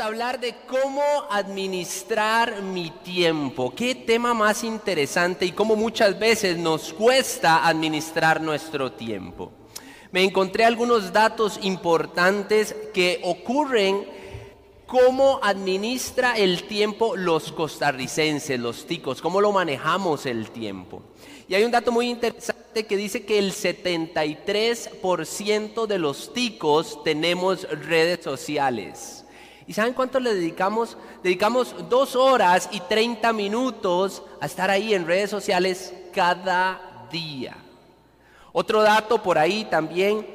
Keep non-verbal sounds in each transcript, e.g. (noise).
a hablar de cómo administrar mi tiempo. Qué tema más interesante y cómo muchas veces nos cuesta administrar nuestro tiempo. Me encontré algunos datos importantes que ocurren cómo administra el tiempo los costarricenses, los ticos, cómo lo manejamos el tiempo. Y hay un dato muy interesante que dice que el 73% de los ticos tenemos redes sociales. ¿Y saben cuánto le dedicamos? Dedicamos dos horas y 30 minutos a estar ahí en redes sociales cada día. Otro dato por ahí también,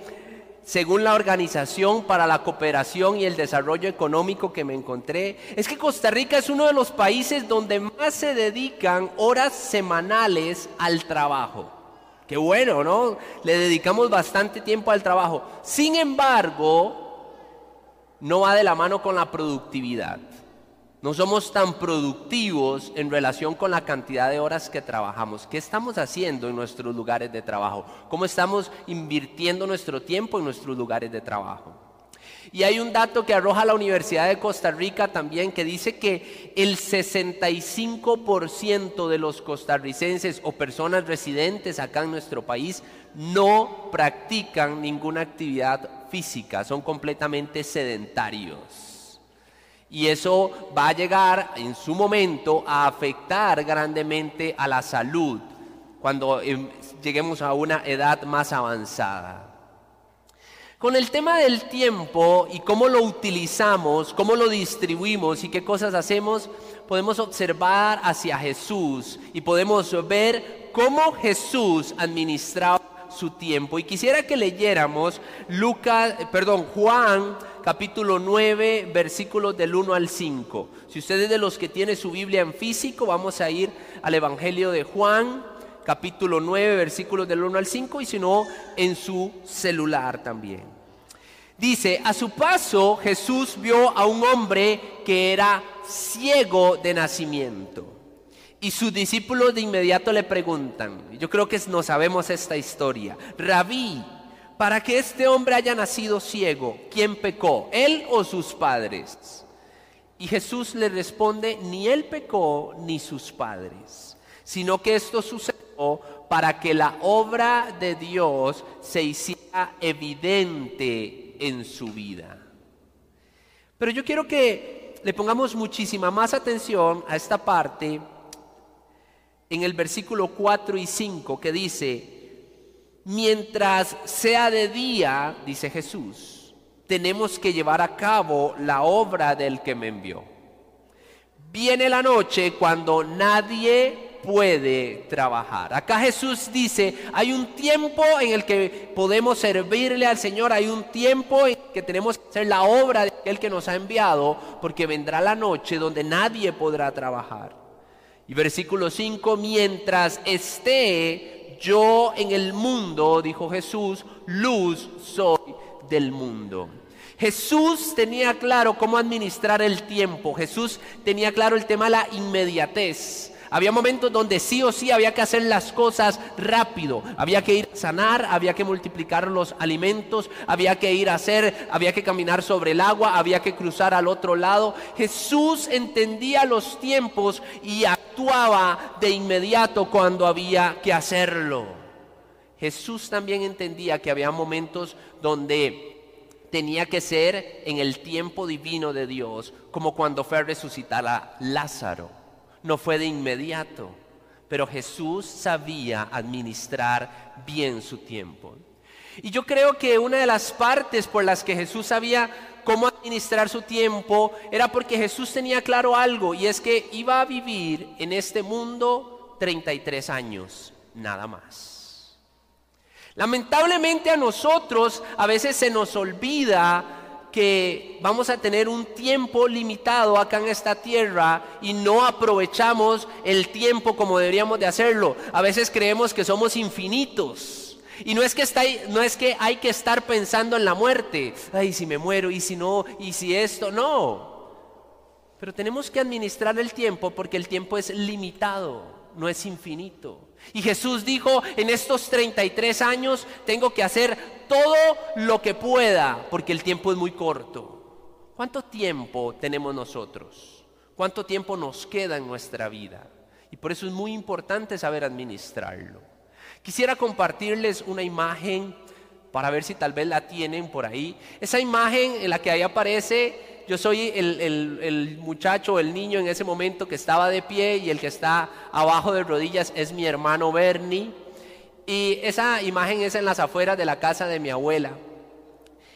según la Organización para la Cooperación y el Desarrollo Económico que me encontré, es que Costa Rica es uno de los países donde más se dedican horas semanales al trabajo. Qué bueno, ¿no? Le dedicamos bastante tiempo al trabajo. Sin embargo, no va de la mano con la productividad. No somos tan productivos en relación con la cantidad de horas que trabajamos. ¿Qué estamos haciendo en nuestros lugares de trabajo? ¿Cómo estamos invirtiendo nuestro tiempo en nuestros lugares de trabajo? Y hay un dato que arroja la Universidad de Costa Rica también que dice que el 65% de los costarricenses o personas residentes acá en nuestro país no practican ninguna actividad física, son completamente sedentarios. Y eso va a llegar en su momento a afectar grandemente a la salud cuando em, lleguemos a una edad más avanzada. Con el tema del tiempo y cómo lo utilizamos, cómo lo distribuimos y qué cosas hacemos, podemos observar hacia Jesús y podemos ver cómo Jesús administraba su tiempo. Y quisiera que leyéramos Lucas, eh, perdón, Juan capítulo 9, versículos del 1 al 5. Si ustedes de los que tienen su Biblia en físico, vamos a ir al Evangelio de Juan, capítulo 9, versículos del 1 al 5, y si no, en su celular también. Dice, a su paso Jesús vio a un hombre que era ciego de nacimiento. Y sus discípulos de inmediato le preguntan, yo creo que no sabemos esta historia, Rabí, para que este hombre haya nacido ciego, ¿quién pecó? ¿Él o sus padres? Y Jesús le responde, ni él pecó ni sus padres, sino que esto sucedió para que la obra de Dios se hiciera evidente en su vida. Pero yo quiero que le pongamos muchísima más atención a esta parte en el versículo 4 y 5 que dice, mientras sea de día, dice Jesús, tenemos que llevar a cabo la obra del que me envió. Viene la noche cuando nadie puede trabajar. Acá Jesús dice, hay un tiempo en el que podemos servirle al Señor, hay un tiempo en que tenemos que hacer la obra de aquel que nos ha enviado, porque vendrá la noche donde nadie podrá trabajar. Y versículo 5, mientras esté yo en el mundo, dijo Jesús, luz soy del mundo. Jesús tenía claro cómo administrar el tiempo. Jesús tenía claro el tema de la inmediatez. Había momentos donde sí o sí había que hacer las cosas rápido. Había que ir a sanar, había que multiplicar los alimentos, había que ir a hacer, había que caminar sobre el agua, había que cruzar al otro lado. Jesús entendía los tiempos y actuaba de inmediato cuando había que hacerlo. Jesús también entendía que había momentos donde tenía que ser en el tiempo divino de Dios, como cuando fue a resucitar a Lázaro no fue de inmediato, pero Jesús sabía administrar bien su tiempo. Y yo creo que una de las partes por las que Jesús sabía cómo administrar su tiempo era porque Jesús tenía claro algo y es que iba a vivir en este mundo 33 años, nada más. Lamentablemente a nosotros a veces se nos olvida que vamos a tener un tiempo limitado acá en esta tierra y no aprovechamos el tiempo como deberíamos de hacerlo. A veces creemos que somos infinitos. Y no es que, está, no es que hay que estar pensando en la muerte. Ay, si me muero, y si no, y si esto, no. Pero tenemos que administrar el tiempo porque el tiempo es limitado, no es infinito. Y Jesús dijo, en estos 33 años tengo que hacer todo lo que pueda, porque el tiempo es muy corto. ¿Cuánto tiempo tenemos nosotros? ¿Cuánto tiempo nos queda en nuestra vida? Y por eso es muy importante saber administrarlo. Quisiera compartirles una imagen para ver si tal vez la tienen por ahí. Esa imagen en la que ahí aparece, yo soy el, el muchacho, el niño en ese momento que estaba de pie y el que está abajo de rodillas es mi hermano Bernie. Y esa imagen es en las afueras de la casa de mi abuela.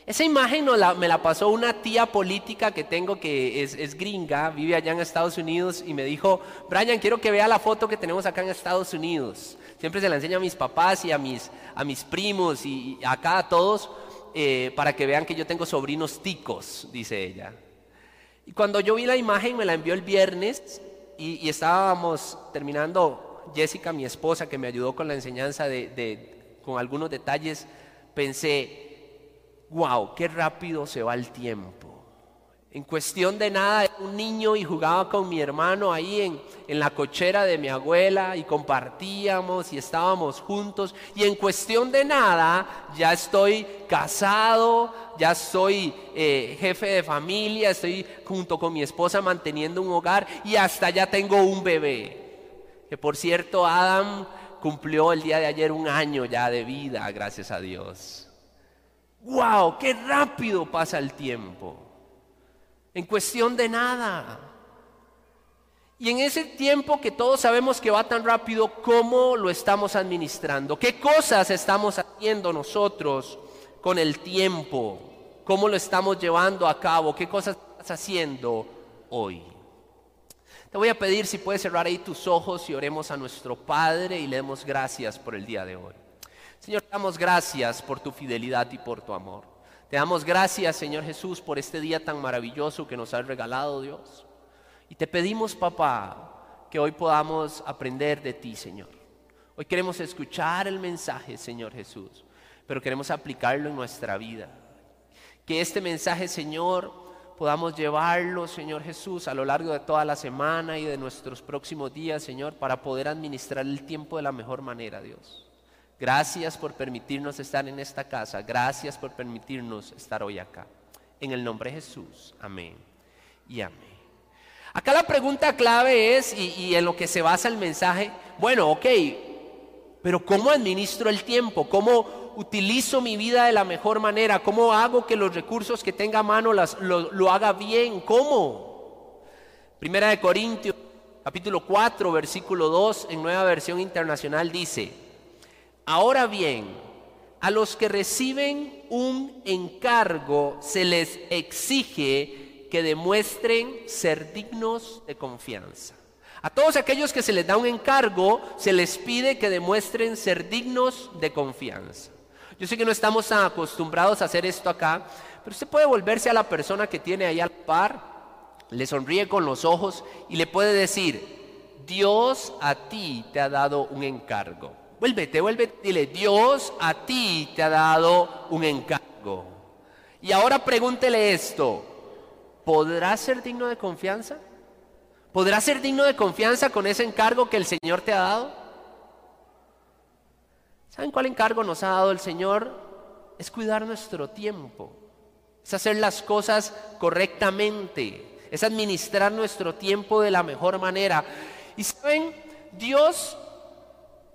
Esa imagen me la pasó una tía política que tengo que es, gringa, vive allá en Estados Unidos y me dijo, Brian, quiero que vea la foto que tenemos acá en Estados Unidos. Siempre se la enseño a mis papás y a mis, a mis primos y, acá a todos eh, para que vean que yo tengo sobrinos ticos, dice ella. Y cuando yo vi la imagen me la envió el viernes y, estábamos terminando, Jessica, mi esposa, que me ayudó con la enseñanza de, con algunos detalles, pensé, wow, qué rápido se va el tiempo. En cuestión de nada, era un niño y jugaba con mi hermano ahí en, en, la cochera de mi abuela y compartíamos y estábamos juntos. Y en cuestión de nada, ya estoy casado, ya soy eh, jefe de familia, estoy junto con mi esposa manteniendo un hogar y hasta ya tengo un bebé. Que por cierto, Adam cumplió el día de ayer un año ya de vida, gracias a Dios. ¡Wow! ¡Qué rápido pasa el tiempo! En cuestión de nada. Y en ese tiempo que todos sabemos que va tan rápido, ¿cómo lo estamos administrando? ¿Qué cosas estamos haciendo nosotros con el tiempo? ¿Cómo lo estamos llevando a cabo? ¿Qué cosas estás haciendo hoy? Te voy a pedir si puedes cerrar ahí tus ojos y oremos a nuestro Padre y le demos gracias por el día de hoy. Señor, damos gracias por tu fidelidad y por tu amor. Te damos gracias, Señor Jesús, por este día tan maravilloso que nos has regalado, Dios. Y te pedimos, papá, que hoy podamos aprender de ti, Señor. Hoy queremos escuchar el mensaje, Señor Jesús, pero queremos aplicarlo en nuestra vida. Que este mensaje, Señor, podamos llevarlo, Señor Jesús, a lo largo de toda la semana y de nuestros próximos días, Señor, para poder administrar el tiempo de la mejor manera, Dios. Gracias por permitirnos estar en esta casa. Gracias por permitirnos estar hoy acá. En el nombre de Jesús. Amén. Y amén. Acá la pregunta clave es, y, en lo que se basa el mensaje, bueno, ok, pero ¿cómo administro el tiempo? ¿Cómo utilizo mi vida de la mejor manera? ¿Cómo hago que los recursos que tenga a mano las, lo, lo haga bien? ¿Cómo? Primera de Corintios, capítulo 4, versículo 2, en nueva versión internacional dice, Ahora bien, a los que reciben un encargo se les exige que demuestren ser dignos de confianza. A todos aquellos que se les da un encargo, se les pide que demuestren ser dignos de confianza. Yo sé que no estamos acostumbrados a hacer esto acá, pero usted puede volverse a la persona que tiene ahí al par, le sonríe con los ojos y le puede decir, Dios a ti te ha dado un encargo. Vuélvete, vuélvete, dile, Dios a ti te ha dado un encargo. Y ahora pregúntele esto, ¿podrás ser digno de confianza? ¿Podrás ser digno de confianza con ese encargo que el Señor te ha dado? ¿Saben cuál encargo nos ha dado el Señor? Es cuidar nuestro tiempo, es hacer las cosas correctamente, es administrar nuestro tiempo de la mejor manera. Y saben, Dios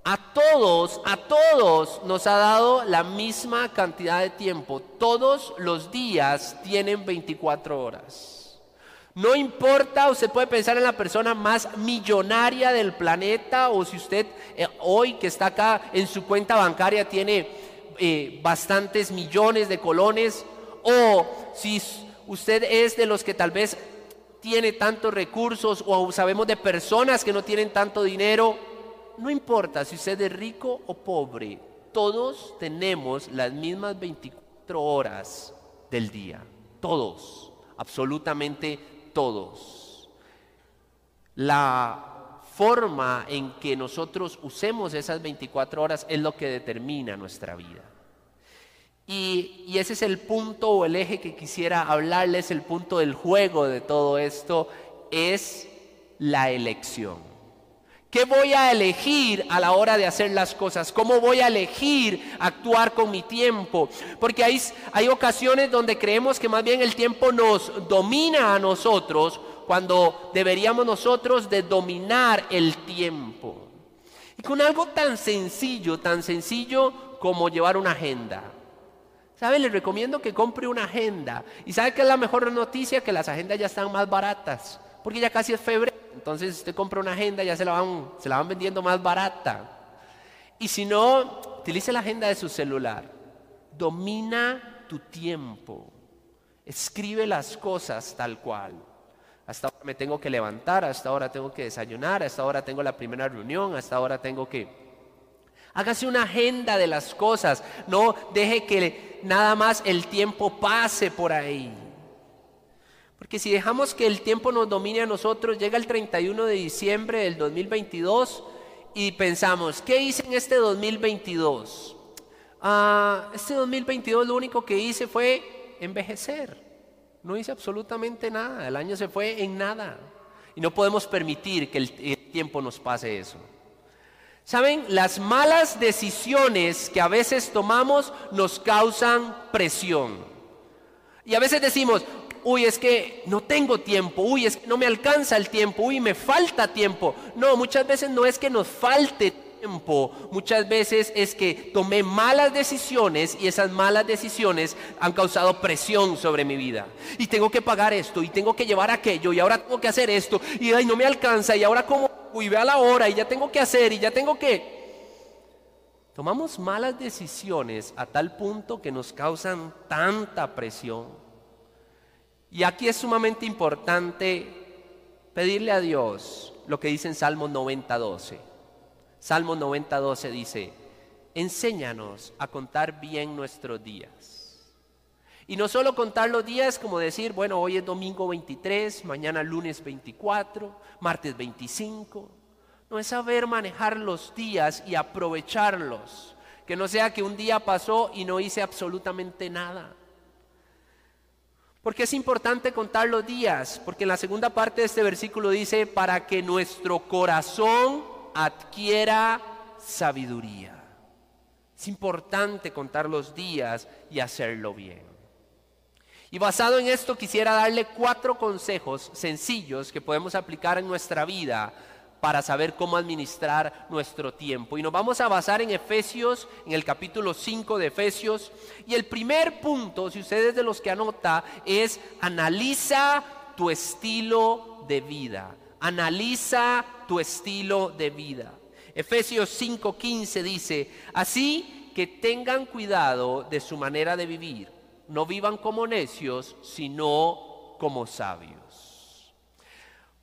a todos, a todos nos ha dado la misma cantidad de tiempo. Todos los días tienen 24 horas. No importa, usted puede pensar en la persona más millonaria del planeta o si usted eh, hoy que está acá en su cuenta bancaria tiene eh, bastantes millones de colones o si usted es de los que tal vez tiene tantos recursos o sabemos de personas que no tienen tanto dinero no importa si usted es rico o pobre, todos tenemos las mismas 24 horas del día. Todos, absolutamente todos. La forma en que nosotros usemos esas 24 horas es lo que determina nuestra vida. Y, ese es el punto o el eje que quisiera hablarles, el punto del juego de todo esto, es la elección. ¿Qué voy a elegir a la hora de hacer las cosas? ¿Cómo voy a elegir actuar con mi tiempo? Porque hay, hay ocasiones donde creemos que más bien el tiempo nos domina a nosotros cuando deberíamos nosotros dominar el tiempo. Y con algo tan sencillo, tan sencillo como llevar una agenda. ¿Sabe? Les recomiendo que compre una agenda. ¿Y sabe qué es la mejor noticia? Que las agendas ya están más baratas. Porque ya casi es febrero. Entonces usted compra una agenda, ya se la van, se la van vendiendo más barata. Y si no, utilice la agenda de su celular. Domina tu tiempo. Escribe las cosas tal cual. Hasta ahora me tengo que levantar, hasta ahora tengo que desayunar, hasta ahora tengo la primera reunión, hasta ahora tengo que... Hágase una agenda de las cosas, no deje que nada más el tiempo pase por ahí. Porque si dejamos que el tiempo nos domine a nosotros, llega el 31 de diciembre del 2022 y pensamos, ¿qué hice en este 2022? Ah, este 2022 lo único que hice fue envejecer. No hice absolutamente nada. El año se fue en nada. Y no podemos permitir que el, tiempo nos pase eso. Saben, las malas decisiones que a veces tomamos nos causan presión. Y a veces decimos, uy, es que no tengo tiempo, uy, es que no me alcanza el tiempo, uy, me falta tiempo. No, muchas veces no es que nos falte muchas veces es que tomé malas decisiones y esas malas decisiones han causado presión sobre mi vida. Y tengo que pagar esto y tengo que llevar aquello y ahora tengo que hacer esto y ay, no me alcanza y ahora como, uy, ve a la hora y ya tengo que hacer y ya tengo que... Tomamos malas decisiones a tal punto que nos causan tanta presión. Y aquí es sumamente importante pedirle a Dios lo que dice en Salmo 90, 12 Salmo 90, 12 dice, enséñanos a contar bien nuestros días. Y no solo contar los días como decir, bueno, hoy es domingo 23, mañana lunes 24, martes 25. No es saber manejar los días y aprovecharlos. Que no sea que un día pasó y no hice absolutamente nada. Porque es importante contar los días, porque en la segunda parte de este versículo dice, para que nuestro corazón adquiera sabiduría. Es importante contar los días y hacerlo bien. Y basado en esto quisiera darle cuatro consejos sencillos que podemos aplicar en nuestra vida para saber cómo administrar nuestro tiempo. Y nos vamos a basar en Efesios, en el capítulo 5 de Efesios. Y el primer punto, si ustedes de los que anota, es analiza tu estilo de vida. Analiza tu estilo de vida. Efesios 5:15 dice, así que tengan cuidado de su manera de vivir. No vivan como necios, sino como sabios.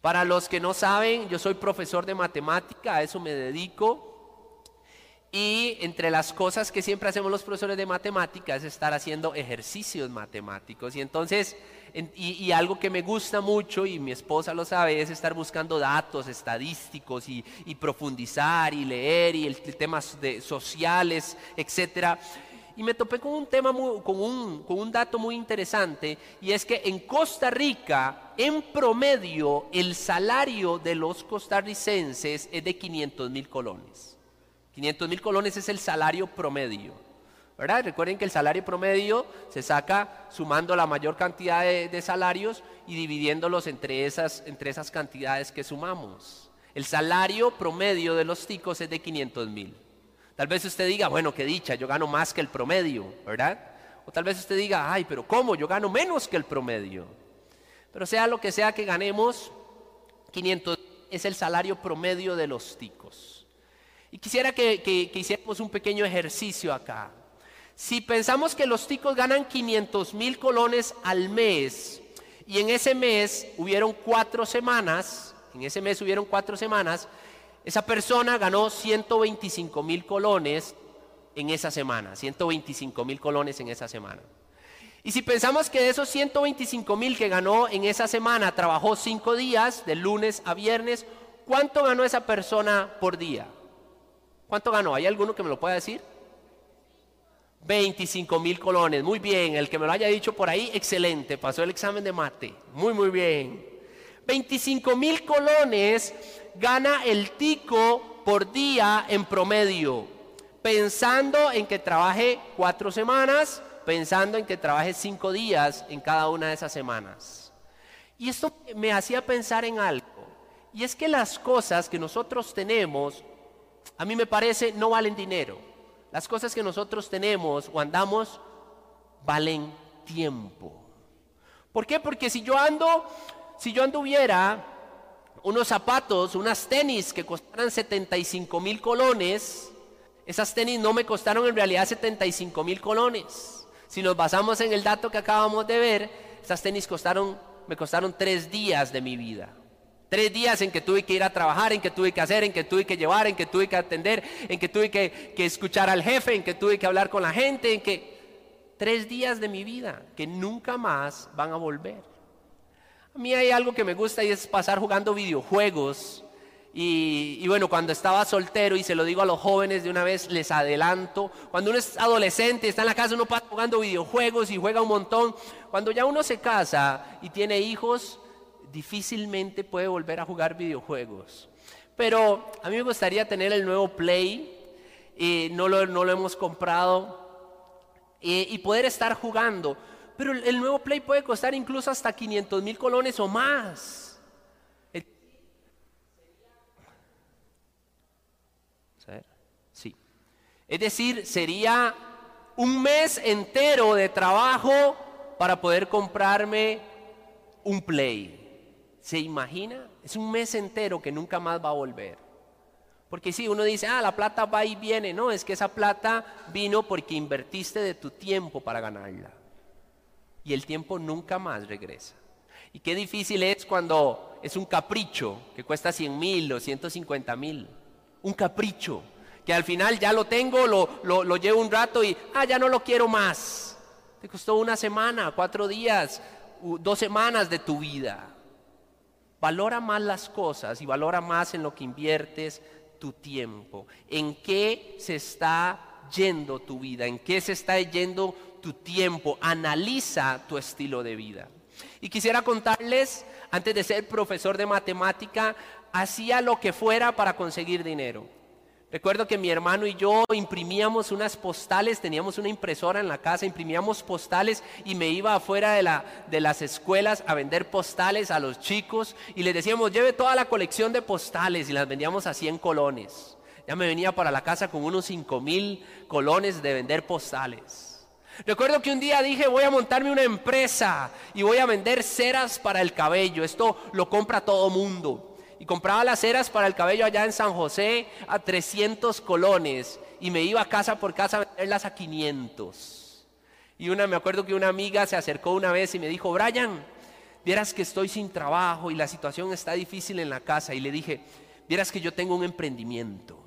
Para los que no saben, yo soy profesor de matemática, a eso me dedico. Y entre las cosas que siempre hacemos los profesores de matemática es estar haciendo ejercicios matemáticos. Y entonces y, algo que me gusta mucho, y mi esposa lo sabe, es estar buscando datos estadísticos y, profundizar y leer y el, temas de sociales, etc. Y me topé con un tema, con, un, con un dato muy interesante, y es que en Costa Rica, en promedio, el salario de los costarricenses es de 500 mil colones. 500 mil colones es el salario promedio. Recuerden que el salario promedio se saca sumando la mayor cantidad de, salarios y dividiéndolos entre esas, entre esas cantidades que sumamos. El salario promedio de los ticos es de 500 mil. Tal vez usted diga, bueno, qué dicha, yo gano más que el promedio, ¿verdad? O tal vez usted diga, ay, pero ¿cómo? Yo gano menos que el promedio. Pero sea lo que sea que ganemos, 500 es el salario promedio de los ticos. Y quisiera que, hiciéramos un pequeño ejercicio acá. Si pensamos que los ticos ganan 500 mil colones al mes y en ese mes hubieron cuatro semanas, en ese mes hubieron cuatro semanas, esa persona ganó 125 mil colones en esa semana, 125 mil colones en esa semana. Y si pensamos que de esos 125 mil que ganó en esa semana, trabajó cinco días, de lunes a viernes, ¿cuánto ganó esa persona por día? ¿Cuánto ganó? ¿Hay alguno que me lo pueda decir? 25 mil colones. Muy bien, el que me lo haya dicho por ahí, excelente, pasó el examen de mate. Muy, muy bien. 25 mil colones gana el tico por día en promedio, pensando en que trabaje cuatro semanas, pensando en que trabaje cinco días en cada una de esas semanas. Y esto me hacía pensar en algo, y es que las cosas que nosotros tenemos, a mí me parece, no valen dinero. Las cosas que nosotros tenemos o andamos valen tiempo. ¿Por qué? Porque si yo ando, si yo anduviera unos zapatos, unas tenis que costaran 75 mil colones, esas tenis no me costaron en realidad 75 mil colones. Si nos basamos en el dato que acabamos de ver, esas tenis me costaron tres días de mi vida. Tres días en que tuve que ir a trabajar, en que tuve que hacer, en que tuve que llevar, en que tuve que atender, en que tuve que, que escuchar al jefe, en que tuve que hablar con la gente, en que tres días de mi vida que nunca más van a volver. A mí hay algo que me gusta y es pasar jugando videojuegos. Y, bueno, cuando estaba soltero, y se lo digo a los jóvenes de una vez, les adelanto, cuando uno es adolescente, está en la casa, uno pasa jugando videojuegos y juega un montón. Cuando ya uno se casa y tiene hijos, difícilmente puede volver a jugar videojuegos. Pero a mí me gustaría tener el nuevo Play, y no lo, no lo hemos comprado, y poder estar jugando. Pero el, nuevo Play puede costar incluso hasta 500 mil colones o más. Sí. Es decir, sería un mes entero de trabajo para poder comprarme un Play. ¿Se imagina? Es un mes entero que nunca más va a volver. Porque si uno dice, ah, la plata va y viene, no, es que esa plata vino porque invertiste de tu tiempo para ganarla. Y el tiempo nunca más regresa. Y qué difícil es cuando es un capricho que cuesta 100 mil o 150 mil. Un capricho que al final ya lo tengo, lo, lo, lo llevo un rato y, ah, ya no lo quiero más. Te costó una semana, cuatro días, dos semanas de tu vida. Valora más las cosas y valora más en lo que inviertes tu tiempo, en qué se está yendo tu vida, en qué se está yendo tu tiempo, analiza tu estilo de vida. Y quisiera contarles, antes de ser profesor de matemática, hacía lo que fuera para conseguir dinero. Recuerdo que mi hermano y yo imprimíamos unas postales, teníamos una impresora en la casa, imprimíamos postales y me iba afuera de, la, de las escuelas a vender postales a los chicos y les decíamos, lleve toda la colección de postales y las vendíamos a 100 colones. Ya me venía para la casa con unos 5 mil colones de vender postales. Recuerdo que un día dije, voy a montarme una empresa y voy a vender ceras para el cabello. Esto lo compra todo mundo y compraba las ceras para el cabello allá en San José a 300 colones y me iba casa por casa a venderlas a 500. Y una, me acuerdo que una amiga se acercó una vez y me dijo, Brian, vieras que estoy sin trabajo y la situación está difícil en la casa. Y le dije, vieras que yo tengo un emprendimiento.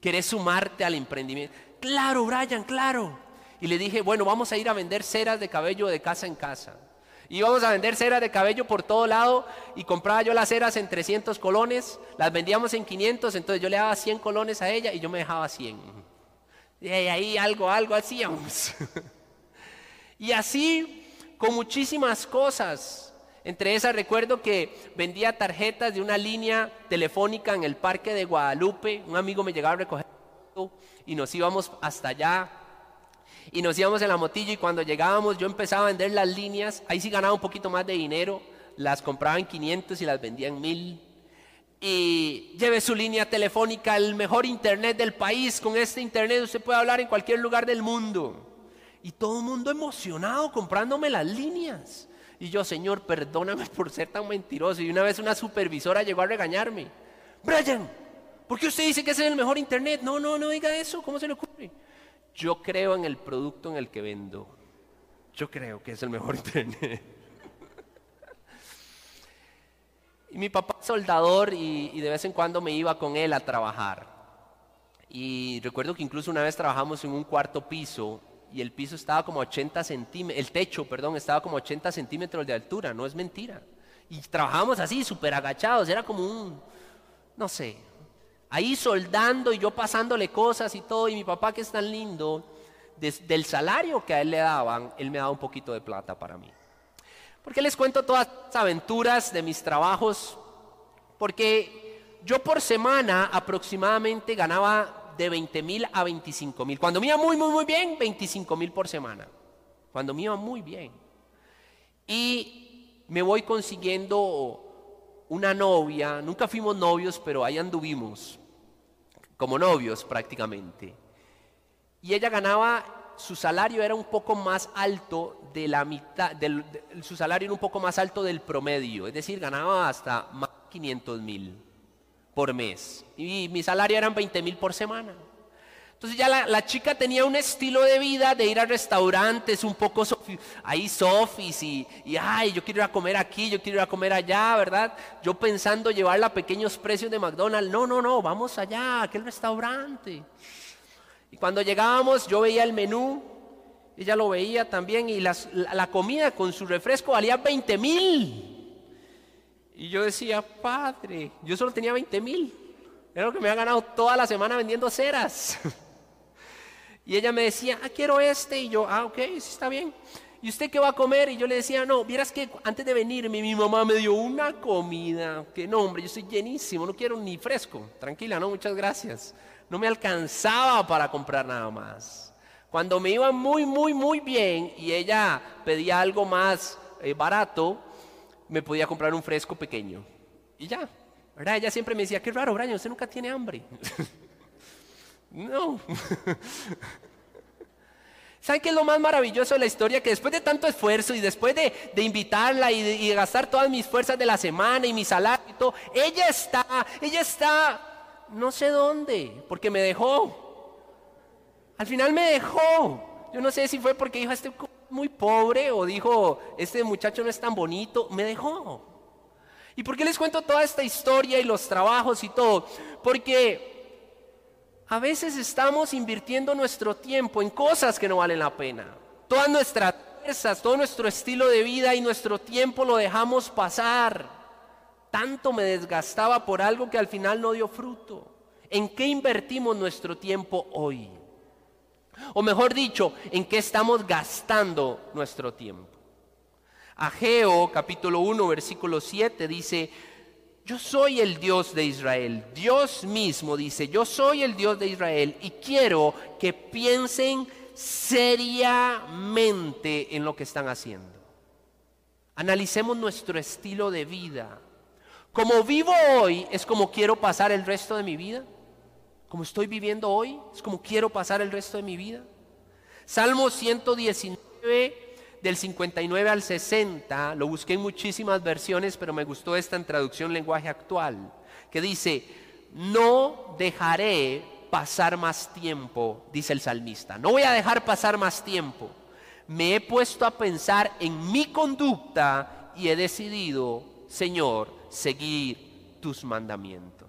¿Querés sumarte al emprendimiento? Claro, Brian, claro. Y le dije, bueno, vamos a ir a vender ceras de cabello de casa en casa. Íbamos a vender ceras de cabello por todo lado y compraba yo las ceras en 300 colones, las vendíamos en 500, entonces yo le daba 100 colones a ella y yo me dejaba 100. Y ahí algo, algo hacíamos. (laughs) y así con muchísimas cosas. Entre esas recuerdo que vendía tarjetas de una línea telefónica en el parque de Guadalupe. Un amigo me llegaba a recoger y nos íbamos hasta allá y nos íbamos en la motillo y cuando llegábamos yo empezaba a vender las líneas, ahí sí ganaba un poquito más de dinero, las compraba en 500 y las vendía en 1000. Y lleve su línea telefónica, el mejor internet del país, con este internet usted puede hablar en cualquier lugar del mundo. Y todo el mundo emocionado comprándome las líneas. Y yo, Señor, perdóname (laughs) por ser tan mentiroso. Y una vez una supervisora llegó a regañarme. Brian, ¿por qué usted dice que ese es el mejor internet? No, no, no diga eso. ¿Cómo se le ocurre? Yo creo en el producto en el que vendo. Yo creo que es el mejor (laughs) internet. y mi papá es soldador y, de vez en cuando me iba con él a trabajar. Y recuerdo que incluso una vez trabajamos en un cuarto piso y el piso estaba como 80 centímetros, el techo, perdón, estaba como 80 centímetros de altura, no es mentira. Y trabajamos así, súper agachados, era como un, no sé, ahí soldando y yo pasándole cosas y todo, y mi papá que es tan lindo, del salario que a él le daban, él me daba un poquito de plata para mí. ¿Por qué les cuento todas las aventuras de mis trabajos? Porque yo por semana aproximadamente ganaba de 20 mil a 25 mil. Cuando me iba muy, muy, muy bien, 25 mil por semana. Cuando me iba muy bien. Y me voy consiguiendo una novia. Nunca fuimos novios, pero ahí anduvimos. Como novios prácticamente. Y ella ganaba, su salario era un poco más alto de la mitad, del, su salario era un poco más alto del promedio. Es decir, ganaba hasta más de 500 mil por mes. Y mi salario eran 20 mil por semana. Entonces ya la, chica tenía un estilo de vida de ir a restaurantes un poco ahí sofis y, ay, yo quiero ir a comer aquí, yo quiero ir a comer allá, ¿verdad? Yo pensando llevarla a pequeños precios de McDonald's. No, no, no, vamos allá, aquel restaurante. Y cuando llegábamos yo veía el menú, ella lo veía también y la, la comida con su refresco valía 20 mil. Y yo decía, padre, yo solo tenía 20 mil. Era lo que me había ganado toda la semana vendiendo ceras. (laughs) y ella me decía, ah, quiero este. Y yo, ah, ok, sí está bien. ¿Y usted qué va a comer? Y yo le decía, no, vieras que antes de venirme mi mamá me dio una comida. Que no, hombre, yo estoy llenísimo, no quiero ni fresco. Tranquila, no, muchas gracias. No me alcanzaba para comprar nada más. Cuando me iba muy, muy, muy bien y ella pedía algo más eh, barato, me podía comprar un fresco pequeño. Y ya, ¿verdad? Ella siempre me decía, qué raro, Brian, usted nunca tiene hambre. (laughs) no. (laughs) ¿Saben qué es lo más maravilloso de la historia? Que después de tanto esfuerzo y después de, invitarla y de, gastar todas mis fuerzas de la semana y mi salario y todo, ella está, ella está, no sé dónde, porque me dejó. Al final me dejó. Yo no sé si fue porque dijo, este muy pobre o dijo, este muchacho no es tan bonito, me dejó. ¿Y por qué les cuento toda esta historia y los trabajos y todo? Porque a veces estamos invirtiendo nuestro tiempo en cosas que no valen la pena. Todas nuestras fuerzas, todo nuestro estilo de vida y nuestro tiempo lo dejamos pasar. Tanto me desgastaba por algo que al final no dio fruto. ¿En qué invertimos nuestro tiempo hoy? O mejor dicho, en qué estamos gastando nuestro tiempo. Ageo capítulo 1 versículo 7 dice, yo soy el Dios de Israel. Dios mismo dice, yo soy el Dios de Israel y quiero que piensen seriamente en lo que están haciendo. Analicemos nuestro estilo de vida. Como vivo hoy es como quiero pasar el resto de mi vida como estoy viviendo hoy, es como quiero pasar el resto de mi vida. Salmo 119 del 59 al 60, lo busqué en muchísimas versiones, pero me gustó esta en traducción lenguaje actual, que dice, no dejaré pasar más tiempo, dice el salmista, no voy a dejar pasar más tiempo. Me he puesto a pensar en mi conducta y he decidido, Señor, seguir tus mandamientos.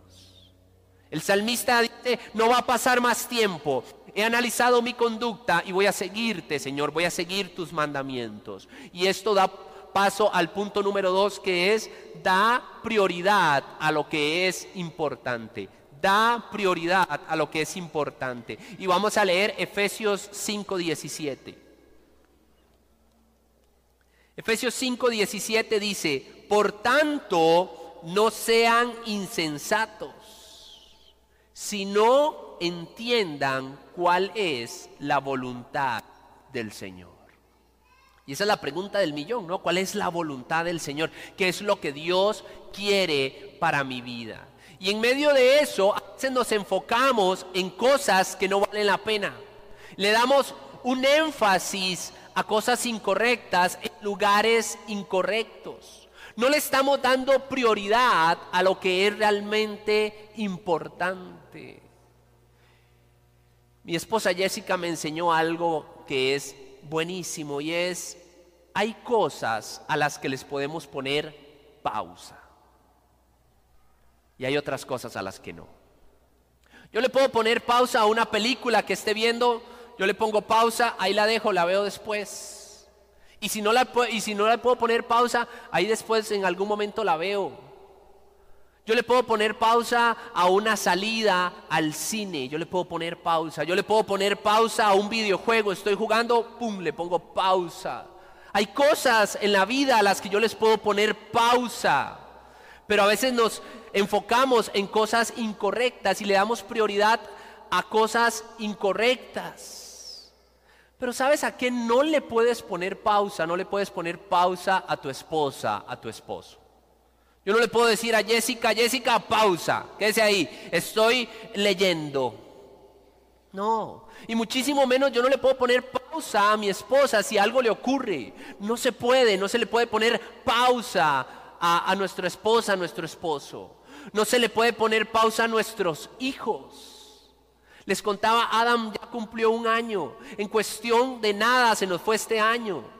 El salmista dice, no va a pasar más tiempo. He analizado mi conducta y voy a seguirte, Señor, voy a seguir tus mandamientos. Y esto da paso al punto número dos, que es, da prioridad a lo que es importante. Da prioridad a lo que es importante. Y vamos a leer Efesios 5:17. Efesios 5:17 dice, por tanto, no sean insensatos si no entiendan cuál es la voluntad del Señor. Y esa es la pregunta del millón, ¿no? ¿Cuál es la voluntad del Señor? ¿Qué es lo que Dios quiere para mi vida? Y en medio de eso, a veces nos enfocamos en cosas que no valen la pena. Le damos un énfasis a cosas incorrectas en lugares incorrectos. No le estamos dando prioridad a lo que es realmente importante. Mi esposa Jessica me enseñó algo que es buenísimo y es, hay cosas a las que les podemos poner pausa. Y hay otras cosas a las que no. Yo le puedo poner pausa a una película que esté viendo, yo le pongo pausa, ahí la dejo, la veo después. Y si, no la, y si no la puedo poner pausa, ahí después en algún momento la veo. Yo le puedo poner pausa a una salida al cine, yo le puedo poner pausa. Yo le puedo poner pausa a un videojuego, estoy jugando, ¡pum!, le pongo pausa. Hay cosas en la vida a las que yo les puedo poner pausa. Pero a veces nos enfocamos en cosas incorrectas y le damos prioridad a cosas incorrectas. Pero ¿sabes a qué no le puedes poner pausa? No le puedes poner pausa a tu esposa, a tu esposo. Yo no le puedo decir a Jessica, Jessica, pausa, quédese ahí, estoy leyendo. No, y muchísimo menos yo no le puedo poner pausa a mi esposa si algo le ocurre. No se puede, no se le puede poner pausa a, a nuestra esposa, a nuestro esposo. No se le puede poner pausa a nuestros hijos. Les contaba, Adam ya cumplió un año. En cuestión de nada se nos fue este año.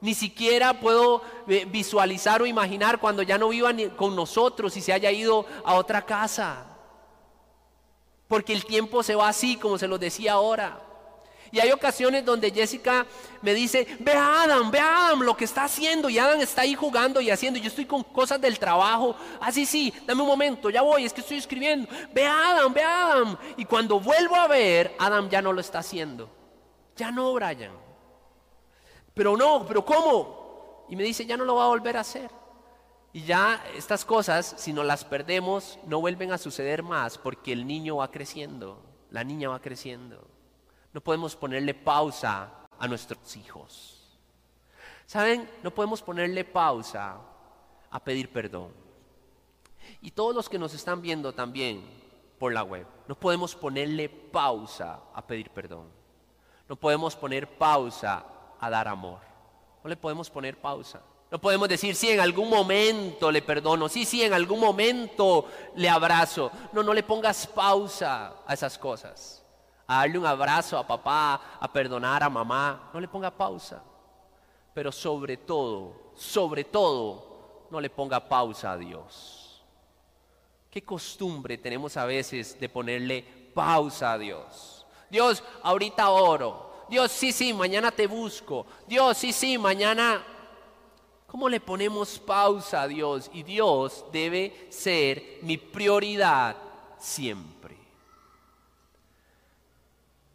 Ni siquiera puedo eh, visualizar o imaginar cuando ya no viva con nosotros y se haya ido a otra casa. Porque el tiempo se va así, como se los decía ahora. Y hay ocasiones donde Jessica me dice, ve a Adam, ve a Adam lo que está haciendo. Y Adam está ahí jugando y haciendo. Yo estoy con cosas del trabajo. Así, ah, sí, dame un momento, ya voy, es que estoy escribiendo. Ve a Adam, ve a Adam. Y cuando vuelvo a ver, Adam ya no lo está haciendo. Ya no, Brian. Pero no, pero ¿cómo? Y me dice, ya no lo va a volver a hacer. Y ya estas cosas, si no las perdemos, no vuelven a suceder más porque el niño va creciendo, la niña va creciendo. No podemos ponerle pausa a nuestros hijos. ¿Saben? No podemos ponerle pausa a pedir perdón. Y todos los que nos están viendo también por la web, no podemos ponerle pausa a pedir perdón. No podemos poner pausa a dar amor. No le podemos poner pausa. No podemos decir, sí, en algún momento le perdono, sí, sí, en algún momento le abrazo. No, no le pongas pausa a esas cosas. A darle un abrazo a papá, a perdonar a mamá. No le ponga pausa. Pero sobre todo, sobre todo, no le ponga pausa a Dios. ¿Qué costumbre tenemos a veces de ponerle pausa a Dios? Dios, ahorita oro. Dios, sí, sí, mañana te busco. Dios, sí, sí, mañana ¿Cómo le ponemos pausa a Dios? Y Dios debe ser mi prioridad siempre.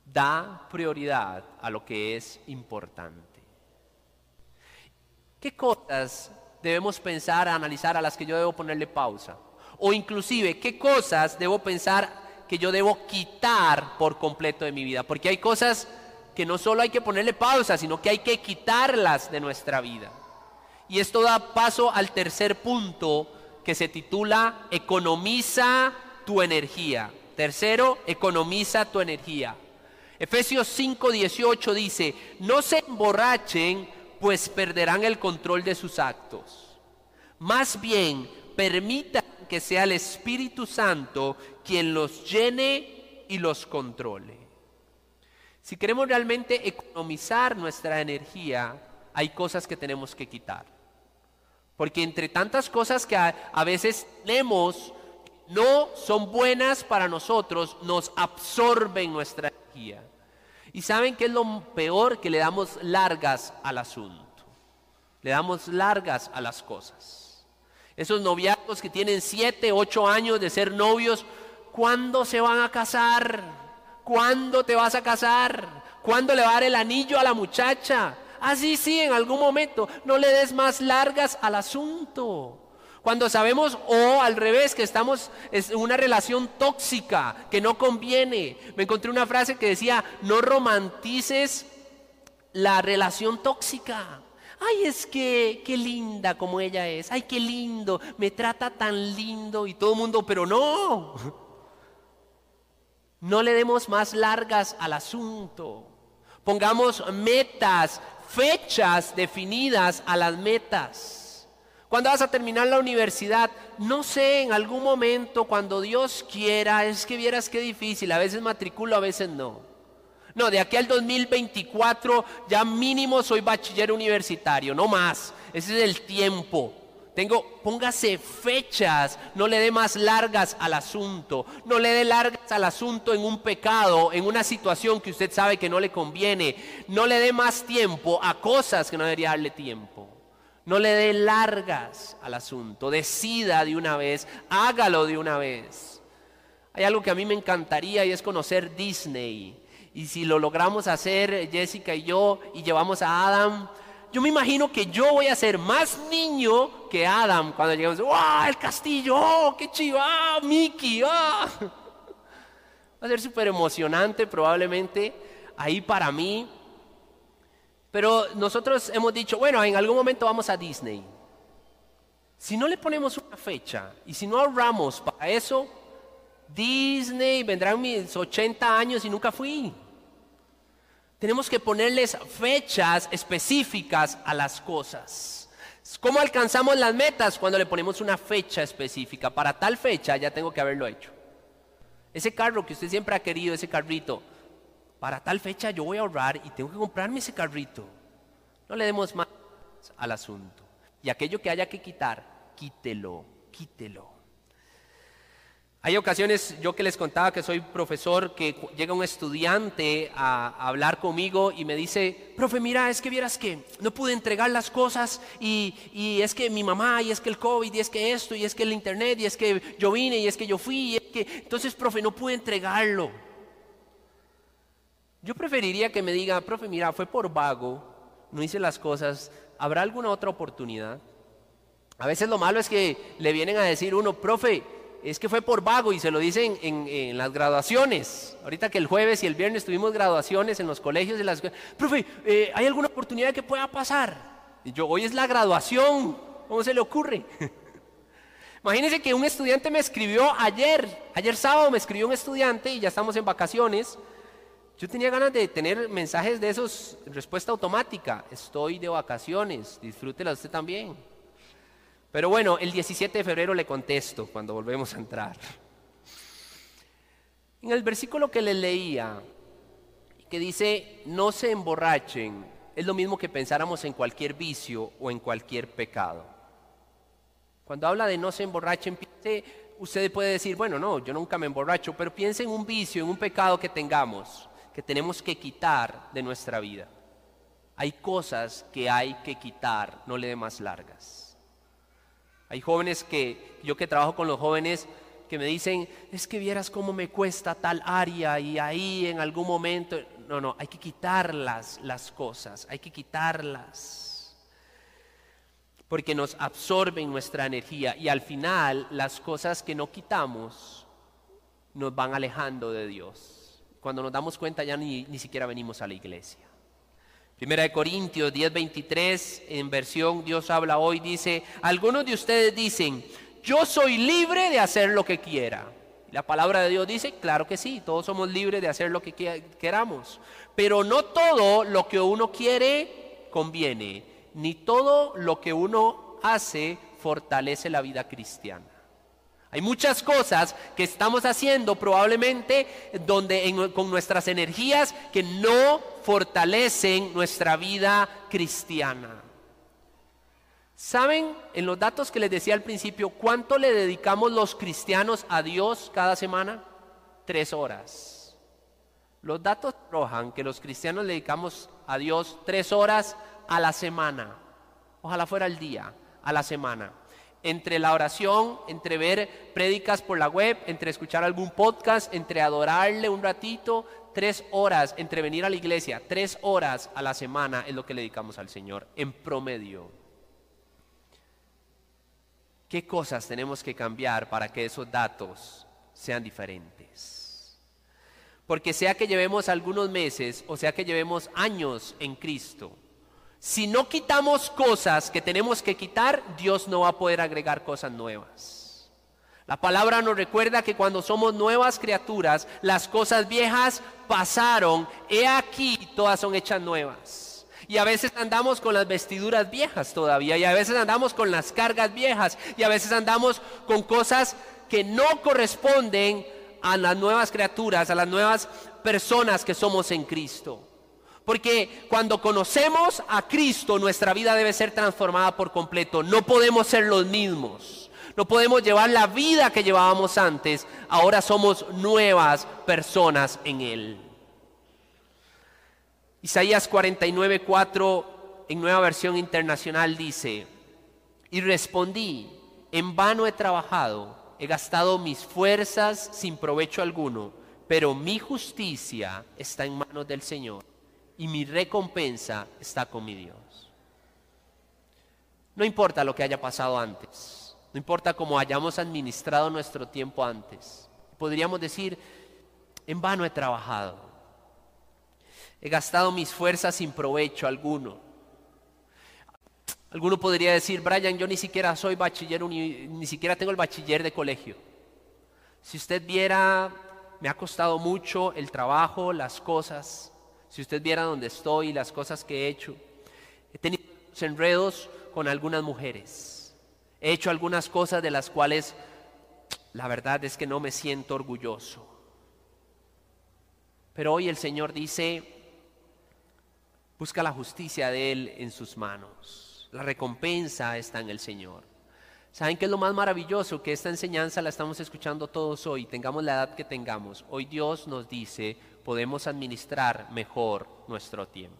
Da prioridad a lo que es importante. ¿Qué cosas debemos pensar, analizar a las que yo debo ponerle pausa? O inclusive, ¿qué cosas debo pensar que yo debo quitar por completo de mi vida? Porque hay cosas que no solo hay que ponerle pausa, sino que hay que quitarlas de nuestra vida. Y esto da paso al tercer punto que se titula Economiza tu energía. Tercero, economiza tu energía. Efesios 5:18 dice, no se emborrachen, pues perderán el control de sus actos. Más bien, permitan que sea el Espíritu Santo quien los llene y los controle. Si queremos realmente economizar nuestra energía, hay cosas que tenemos que quitar. Porque entre tantas cosas que a, veces tenemos no son buenas para nosotros, nos absorben nuestra energía. Y saben que es lo peor que le damos largas al asunto. Le damos largas a las cosas. Esos noviazgos que tienen siete, ocho años de ser novios, ¿cuándo se van a casar? ¿Cuándo te vas a casar? ¿Cuándo le va a dar el anillo a la muchacha? Así sí, en algún momento. No le des más largas al asunto. Cuando sabemos, o al revés, que estamos en una relación tóxica, que no conviene. Me encontré una frase que decía, no romantices la relación tóxica. Ay, es que qué linda como ella es. Ay, qué lindo. Me trata tan lindo y todo el mundo, pero no. No le demos más largas al asunto. Pongamos metas fechas definidas a las metas. ¿Cuándo vas a terminar la universidad? No sé, en algún momento, cuando Dios quiera, es que vieras qué difícil, a veces matriculo, a veces no. No, de aquí al 2024 ya mínimo soy bachiller universitario, no más. Ese es el tiempo. Tengo, póngase fechas, no le dé más largas al asunto, no le dé largas al asunto en un pecado, en una situación que usted sabe que no le conviene, no le dé más tiempo a cosas que no debería darle tiempo. No le dé largas al asunto, decida de una vez, hágalo de una vez. Hay algo que a mí me encantaría y es conocer Disney. Y si lo logramos hacer, Jessica y yo, y llevamos a Adam, Yo me imagino que yo voy a ser más niño que Adam cuando lleguemos. ¡Wow! El castillo, ¡oh! ¡Qué chido! ¡Ah! Mickey, ¡ah! (laughs) Va a ser súper emocionante probablemente ahí para mí. Pero nosotros hemos dicho, bueno, en algún momento vamos a Disney. Si no le ponemos una fecha y si no ahorramos para eso, Disney vendrán mis 80 años y nunca fui. Tenemos que ponerles fechas específicas a las cosas. ¿Cómo alcanzamos las metas? Cuando le ponemos una fecha específica. Para tal fecha ya tengo que haberlo hecho. Ese carro que usted siempre ha querido, ese carrito, para tal fecha yo voy a ahorrar y tengo que comprarme ese carrito. No le demos más al asunto. Y aquello que haya que quitar, quítelo, quítelo. Hay ocasiones, yo que les contaba que soy profesor, que llega un estudiante a, hablar conmigo y me dice, profe, mira, es que vieras que no pude entregar las cosas y, y, es que mi mamá, y es que el COVID, y es que esto, y es que el internet, y es que yo vine, y es que yo fui, y es que... Entonces, profe, no pude entregarlo. Yo preferiría que me diga, profe, mira, fue por vago, no hice las cosas, ¿habrá alguna otra oportunidad? A veces lo malo es que le vienen a decir uno, profe, es que fue por vago y se lo dicen en, las graduaciones. Ahorita que el jueves y el viernes tuvimos graduaciones en los colegios de las Profe, eh, ¿hay alguna oportunidad que pueda pasar? Y yo, hoy es la graduación. ¿Cómo se le ocurre? (laughs) Imagínense que un estudiante me escribió ayer, ayer sábado me escribió un estudiante y ya estamos en vacaciones. Yo tenía ganas de tener mensajes de esos, respuesta automática. Estoy de vacaciones, disfrútela usted también. Pero bueno, el 17 de febrero le contesto cuando volvemos a entrar. En el versículo que le leía, que dice, no se emborrachen, es lo mismo que pensáramos en cualquier vicio o en cualquier pecado. Cuando habla de no se emborrachen, usted puede decir, bueno, no, yo nunca me emborracho, pero piense en un vicio, en un pecado que tengamos, que tenemos que quitar de nuestra vida. Hay cosas que hay que quitar, no le dé más largas. Hay jóvenes que, yo que trabajo con los jóvenes, que me dicen, es que vieras cómo me cuesta tal área y ahí en algún momento, no, no, hay que quitarlas las cosas, hay que quitarlas. Porque nos absorben nuestra energía y al final las cosas que no quitamos nos van alejando de Dios. Cuando nos damos cuenta ya ni, ni siquiera venimos a la iglesia. Primera de Corintios 10:23, en versión Dios habla hoy, dice, algunos de ustedes dicen, yo soy libre de hacer lo que quiera. La palabra de Dios dice, claro que sí, todos somos libres de hacer lo que queramos, pero no todo lo que uno quiere conviene, ni todo lo que uno hace fortalece la vida cristiana. Hay muchas cosas que estamos haciendo probablemente donde con nuestras energías que no fortalecen nuestra vida cristiana. ¿Saben en los datos que les decía al principio cuánto le dedicamos los cristianos a Dios cada semana? Tres horas. Los datos arrojan que los cristianos le dedicamos a Dios tres horas a la semana. Ojalá fuera el día, a la semana entre la oración, entre ver prédicas por la web, entre escuchar algún podcast, entre adorarle un ratito, tres horas, entre venir a la iglesia, tres horas a la semana es lo que le dedicamos al Señor, en promedio. ¿Qué cosas tenemos que cambiar para que esos datos sean diferentes? Porque sea que llevemos algunos meses o sea que llevemos años en Cristo, si no quitamos cosas que tenemos que quitar, Dios no va a poder agregar cosas nuevas. La palabra nos recuerda que cuando somos nuevas criaturas, las cosas viejas pasaron, he aquí, todas son hechas nuevas. Y a veces andamos con las vestiduras viejas todavía, y a veces andamos con las cargas viejas, y a veces andamos con cosas que no corresponden a las nuevas criaturas, a las nuevas personas que somos en Cristo. Porque cuando conocemos a Cristo, nuestra vida debe ser transformada por completo. No podemos ser los mismos. No podemos llevar la vida que llevábamos antes. Ahora somos nuevas personas en Él. Isaías 49, 4 en nueva versión internacional dice, y respondí, en vano he trabajado, he gastado mis fuerzas sin provecho alguno, pero mi justicia está en manos del Señor y mi recompensa está con mi Dios. No importa lo que haya pasado antes, no importa cómo hayamos administrado nuestro tiempo antes. Podríamos decir, en vano he trabajado, he gastado mis fuerzas sin provecho alguno. Alguno podría decir, Brian, yo ni siquiera soy bachiller, ni siquiera tengo el bachiller de colegio. Si usted viera, me ha costado mucho el trabajo, las cosas. Si usted viera dónde estoy, las cosas que he hecho. He tenido enredos con algunas mujeres. He hecho algunas cosas de las cuales la verdad es que no me siento orgulloso. Pero hoy el Señor dice, busca la justicia de Él en sus manos. La recompensa está en el Señor. ¿Saben qué es lo más maravilloso? Que esta enseñanza la estamos escuchando todos hoy, tengamos la edad que tengamos. Hoy Dios nos dice, podemos administrar mejor nuestro tiempo.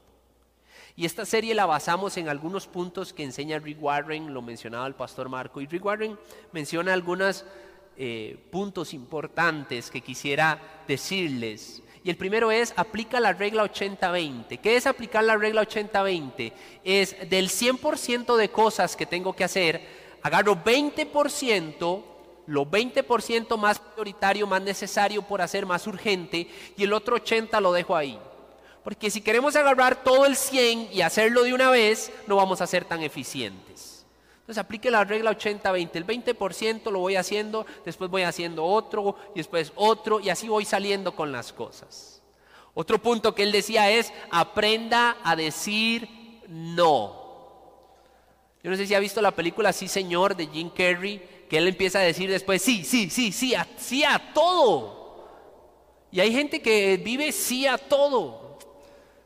Y esta serie la basamos en algunos puntos que enseña Rick Warren, lo mencionaba el pastor Marco, y Rick Warren menciona algunos eh, puntos importantes que quisiera decirles. Y el primero es, aplica la regla 80-20. ¿Qué es aplicar la regla 80-20? Es del 100% de cosas que tengo que hacer, agarro 20%, lo 20% más prioritario, más necesario por hacer, más urgente, y el otro 80% lo dejo ahí. Porque si queremos agarrar todo el 100 y hacerlo de una vez, no vamos a ser tan eficientes. Entonces aplique la regla 80-20. El 20% lo voy haciendo, después voy haciendo otro, y después otro, y así voy saliendo con las cosas. Otro punto que él decía es, aprenda a decir no. Yo no sé si ha visto la película Sí Señor de Jim Carrey, que él empieza a decir después, sí, sí, sí, sí, sí a todo. Y hay gente que vive sí a todo.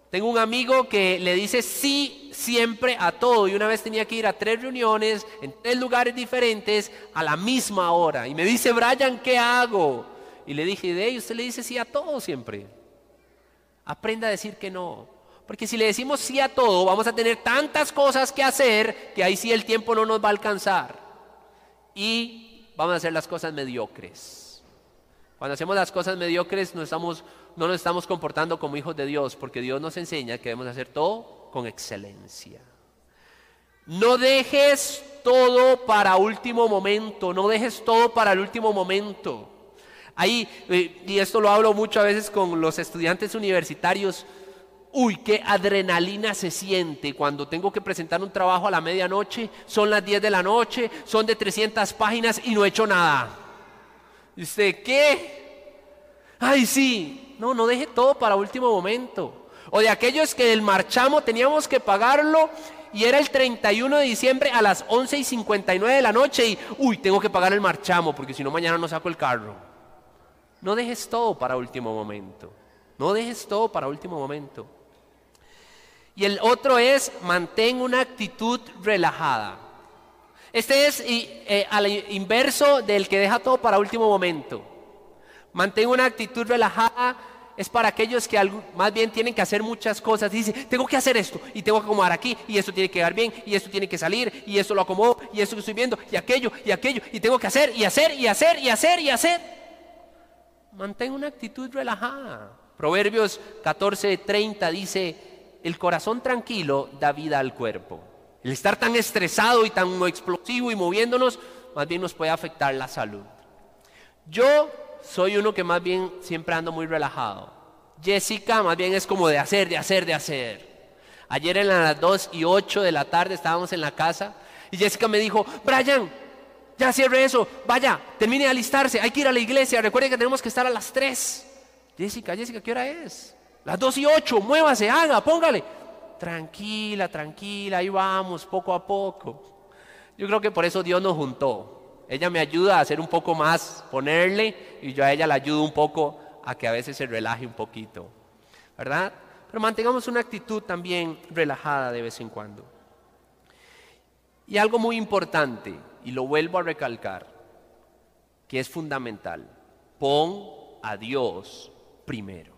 Tengo un amigo que le dice sí siempre a todo y una vez tenía que ir a tres reuniones en tres lugares diferentes a la misma hora. Y me dice, Brian, ¿qué hago? Y le dije, de usted le dice sí a todo siempre. Aprenda a decir que no. Porque si le decimos sí a todo, vamos a tener tantas cosas que hacer que ahí sí el tiempo no nos va a alcanzar. Y vamos a hacer las cosas mediocres. Cuando hacemos las cosas mediocres no estamos no nos estamos comportando como hijos de Dios, porque Dios nos enseña que debemos hacer todo con excelencia. No dejes todo para último momento, no dejes todo para el último momento. Ahí, eh, y esto lo hablo mucho a veces con los estudiantes universitarios, uy, qué adrenalina se siente cuando tengo que presentar un trabajo a la medianoche, son las 10 de la noche, son de 300 páginas y no he hecho nada. ¿Y usted qué? Ay, sí, no, no deje todo para último momento. O de aquellos que del marchamo teníamos que pagarlo y era el 31 de diciembre a las 11 y 59 de la noche y, uy, tengo que pagar el marchamo porque si no mañana no saco el carro. No dejes todo para último momento. No dejes todo para último momento. Y el otro es, mantén una actitud relajada. Este es eh, al inverso del que deja todo para último momento. Mantén una actitud relajada. Es para aquellos que más bien tienen que hacer muchas cosas. Dice, tengo que hacer esto y tengo que acomodar aquí y esto tiene que quedar bien y esto tiene que salir y esto lo acomodo y esto que estoy viendo y aquello y aquello y tengo que hacer y hacer y hacer y hacer y hacer. Mantén una actitud relajada. Proverbios 14:30 dice, el corazón tranquilo da vida al cuerpo. El estar tan estresado y tan explosivo y moviéndonos, más bien nos puede afectar la salud. Yo soy uno que más bien siempre ando muy relajado. Jessica más bien es como de hacer, de hacer, de hacer. Ayer en las 2 y 8 de la tarde estábamos en la casa y Jessica me dijo, Brian, ya cierre eso, vaya, termine de alistarse, hay que ir a la iglesia, recuerde que tenemos que estar a las 3. Jessica, Jessica, ¿qué hora es? Las 2 y 8, muévase, haga, póngale. Tranquila, tranquila, ahí vamos, poco a poco. Yo creo que por eso Dios nos juntó. Ella me ayuda a hacer un poco más, ponerle, y yo a ella la ayudo un poco a que a veces se relaje un poquito, ¿verdad? Pero mantengamos una actitud también relajada de vez en cuando. Y algo muy importante, y lo vuelvo a recalcar, que es fundamental, pon a Dios primero.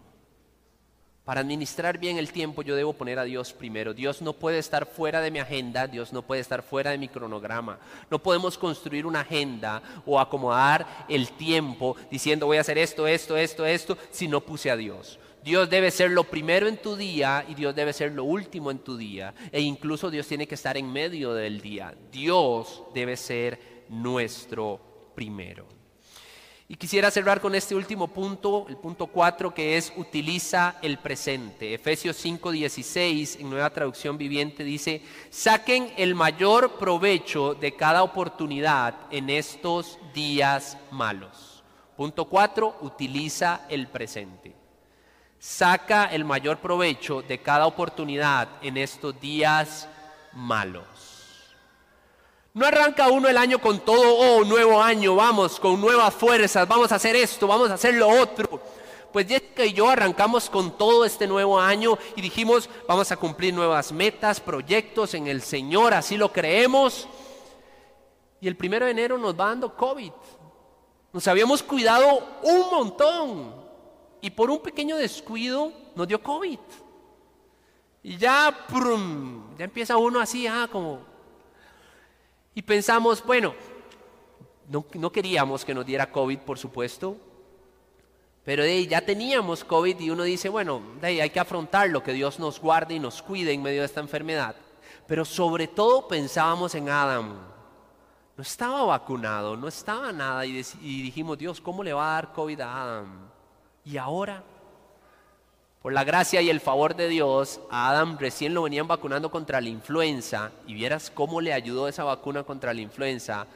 Para administrar bien el tiempo yo debo poner a Dios primero. Dios no puede estar fuera de mi agenda, Dios no puede estar fuera de mi cronograma. No podemos construir una agenda o acomodar el tiempo diciendo voy a hacer esto, esto, esto, esto, si no puse a Dios. Dios debe ser lo primero en tu día y Dios debe ser lo último en tu día. E incluso Dios tiene que estar en medio del día. Dios debe ser nuestro primero. Y quisiera cerrar con este último punto, el punto 4, que es utiliza el presente. Efesios 5:16, en nueva traducción viviente, dice, saquen el mayor provecho de cada oportunidad en estos días malos. Punto 4, utiliza el presente. Saca el mayor provecho de cada oportunidad en estos días malos. No arranca uno el año con todo, oh, nuevo año, vamos, con nuevas fuerzas, vamos a hacer esto, vamos a hacer lo otro. Pues Jessica y yo arrancamos con todo este nuevo año y dijimos, vamos a cumplir nuevas metas, proyectos en el Señor, así lo creemos. Y el primero de enero nos va dando COVID. Nos habíamos cuidado un montón y por un pequeño descuido nos dio COVID. Y ya, prum, ya empieza uno así, ah, como y pensamos, bueno, no, queríamos que nos diera COVID, por supuesto, pero ya teníamos COVID y uno dice, bueno, hay que afrontarlo, que Dios nos guarde y nos cuide en medio de esta enfermedad. Pero sobre todo pensábamos en Adam. No estaba vacunado, no estaba nada y dijimos, Dios, ¿cómo le va a dar COVID a Adam? Y ahora por la gracia y el favor de Dios, a Adam recién lo venían vacunando contra la influenza y vieras cómo le ayudó esa vacuna contra la influenza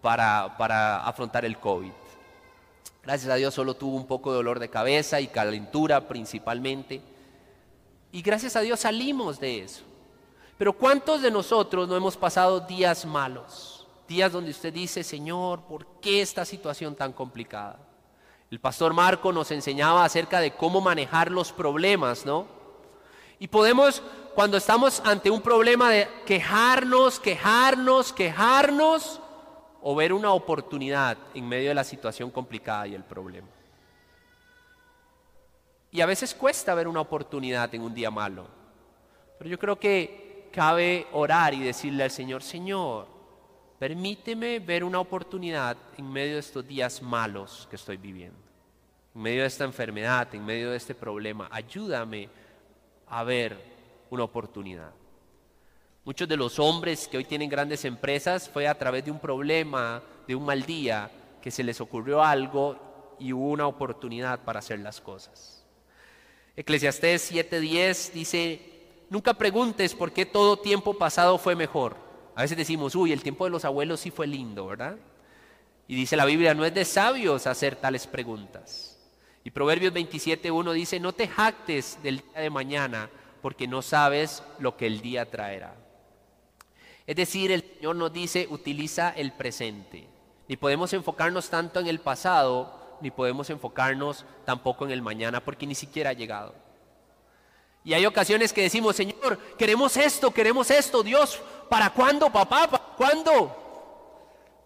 para, para afrontar el COVID. Gracias a Dios solo tuvo un poco de dolor de cabeza y calentura principalmente. Y gracias a Dios salimos de eso. Pero ¿cuántos de nosotros no hemos pasado días malos? Días donde usted dice, Señor, ¿por qué esta situación tan complicada? El pastor Marco nos enseñaba acerca de cómo manejar los problemas, ¿no? Y podemos, cuando estamos ante un problema de quejarnos, quejarnos, quejarnos, o ver una oportunidad en medio de la situación complicada y el problema. Y a veces cuesta ver una oportunidad en un día malo. Pero yo creo que cabe orar y decirle al Señor, Señor, permíteme ver una oportunidad en medio de estos días malos que estoy viviendo, en medio de esta enfermedad, en medio de este problema. Ayúdame a ver una oportunidad. Muchos de los hombres que hoy tienen grandes empresas fue a través de un problema, de un mal día, que se les ocurrió algo y hubo una oportunidad para hacer las cosas. Eclesiastés 7:10 dice, nunca preguntes por qué todo tiempo pasado fue mejor a veces decimos, uy, el tiempo de los abuelos sí fue lindo, ¿verdad? Y dice la Biblia, no es de sabios hacer tales preguntas. Y Proverbios 27.1 dice, no te jactes del día de mañana, porque no sabes lo que el día traerá. Es decir, el Señor nos dice, utiliza el presente. Ni podemos enfocarnos tanto en el pasado, ni podemos enfocarnos tampoco en el mañana, porque ni siquiera ha llegado. Y hay ocasiones que decimos, Señor, queremos esto, queremos esto, Dios, ¿Para cuándo, papá? ¿Para cuándo?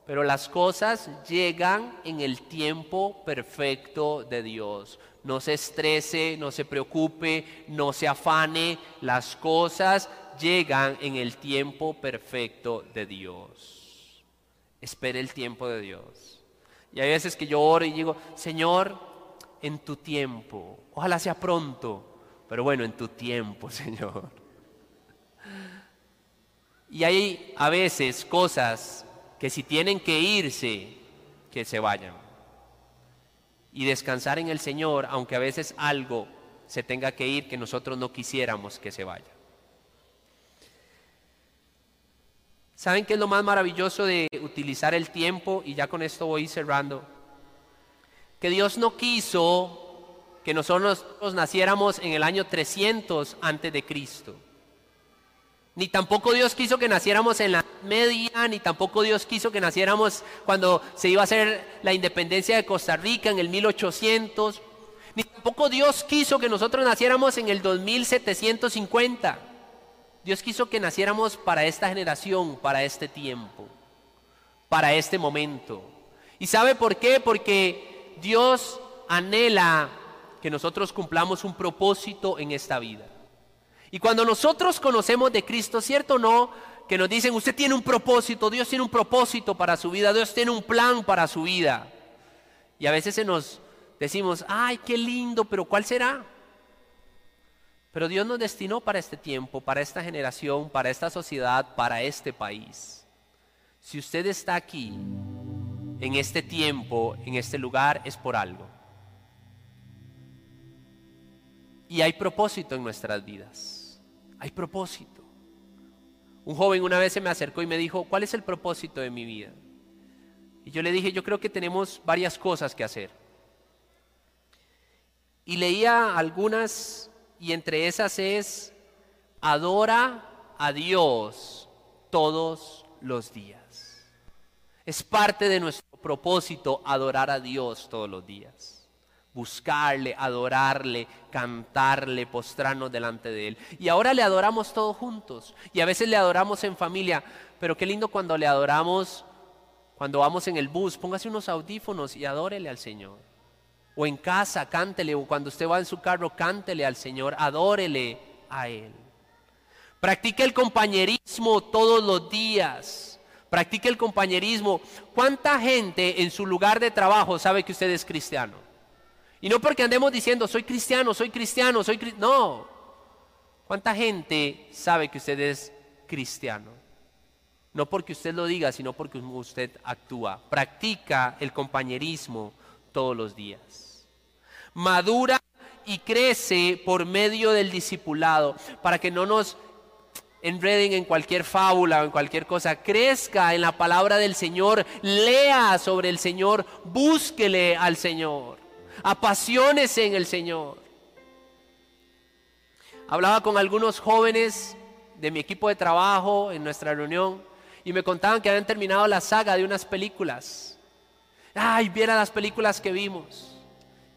Pero las cosas llegan en el tiempo perfecto de Dios. No se estrese, no se preocupe, no se afane. Las cosas llegan en el tiempo perfecto de Dios. Espere el tiempo de Dios. Y hay veces que yo oro y digo, Señor, en tu tiempo, ojalá sea pronto, pero bueno, en tu tiempo, (laughs) Señor. Y hay a veces cosas que si tienen que irse, que se vayan. Y descansar en el Señor, aunque a veces algo se tenga que ir que nosotros no quisiéramos que se vaya. ¿Saben qué es lo más maravilloso de utilizar el tiempo? Y ya con esto voy cerrando. Que Dios no quiso que nosotros naciéramos en el año 300 antes de Cristo. Ni tampoco Dios quiso que naciéramos en la media, ni tampoco Dios quiso que naciéramos cuando se iba a hacer la independencia de Costa Rica en el 1800. Ni tampoco Dios quiso que nosotros naciéramos en el 2750. Dios quiso que naciéramos para esta generación, para este tiempo, para este momento. ¿Y sabe por qué? Porque Dios anhela que nosotros cumplamos un propósito en esta vida. Y cuando nosotros conocemos de Cristo, ¿cierto o no? Que nos dicen, usted tiene un propósito, Dios tiene un propósito para su vida, Dios tiene un plan para su vida. Y a veces se nos decimos, ay, qué lindo, pero ¿cuál será? Pero Dios nos destinó para este tiempo, para esta generación, para esta sociedad, para este país. Si usted está aquí, en este tiempo, en este lugar, es por algo. Y hay propósito en nuestras vidas. Hay propósito. Un joven una vez se me acercó y me dijo, ¿cuál es el propósito de mi vida? Y yo le dije, yo creo que tenemos varias cosas que hacer. Y leía algunas y entre esas es, adora a Dios todos los días. Es parte de nuestro propósito adorar a Dios todos los días. Buscarle, adorarle, cantarle, postrarnos delante de Él. Y ahora le adoramos todos juntos. Y a veces le adoramos en familia. Pero qué lindo cuando le adoramos, cuando vamos en el bus, póngase unos audífonos y adórele al Señor. O en casa, cántele. O cuando usted va en su carro, cántele al Señor, adórele a Él. Practique el compañerismo todos los días. Practique el compañerismo. ¿Cuánta gente en su lugar de trabajo sabe que usted es cristiano? Y no porque andemos diciendo, soy cristiano, soy cristiano, soy cristiano. No. ¿Cuánta gente sabe que usted es cristiano? No porque usted lo diga, sino porque usted actúa. Practica el compañerismo todos los días. Madura y crece por medio del discipulado, para que no nos enreden en cualquier fábula o en cualquier cosa. Crezca en la palabra del Señor, lea sobre el Señor, búsquele al Señor, apasionese en el Señor. Hablaba con algunos jóvenes de mi equipo de trabajo en nuestra reunión y me contaban que habían terminado la saga de unas películas Ay, viera las películas que vimos.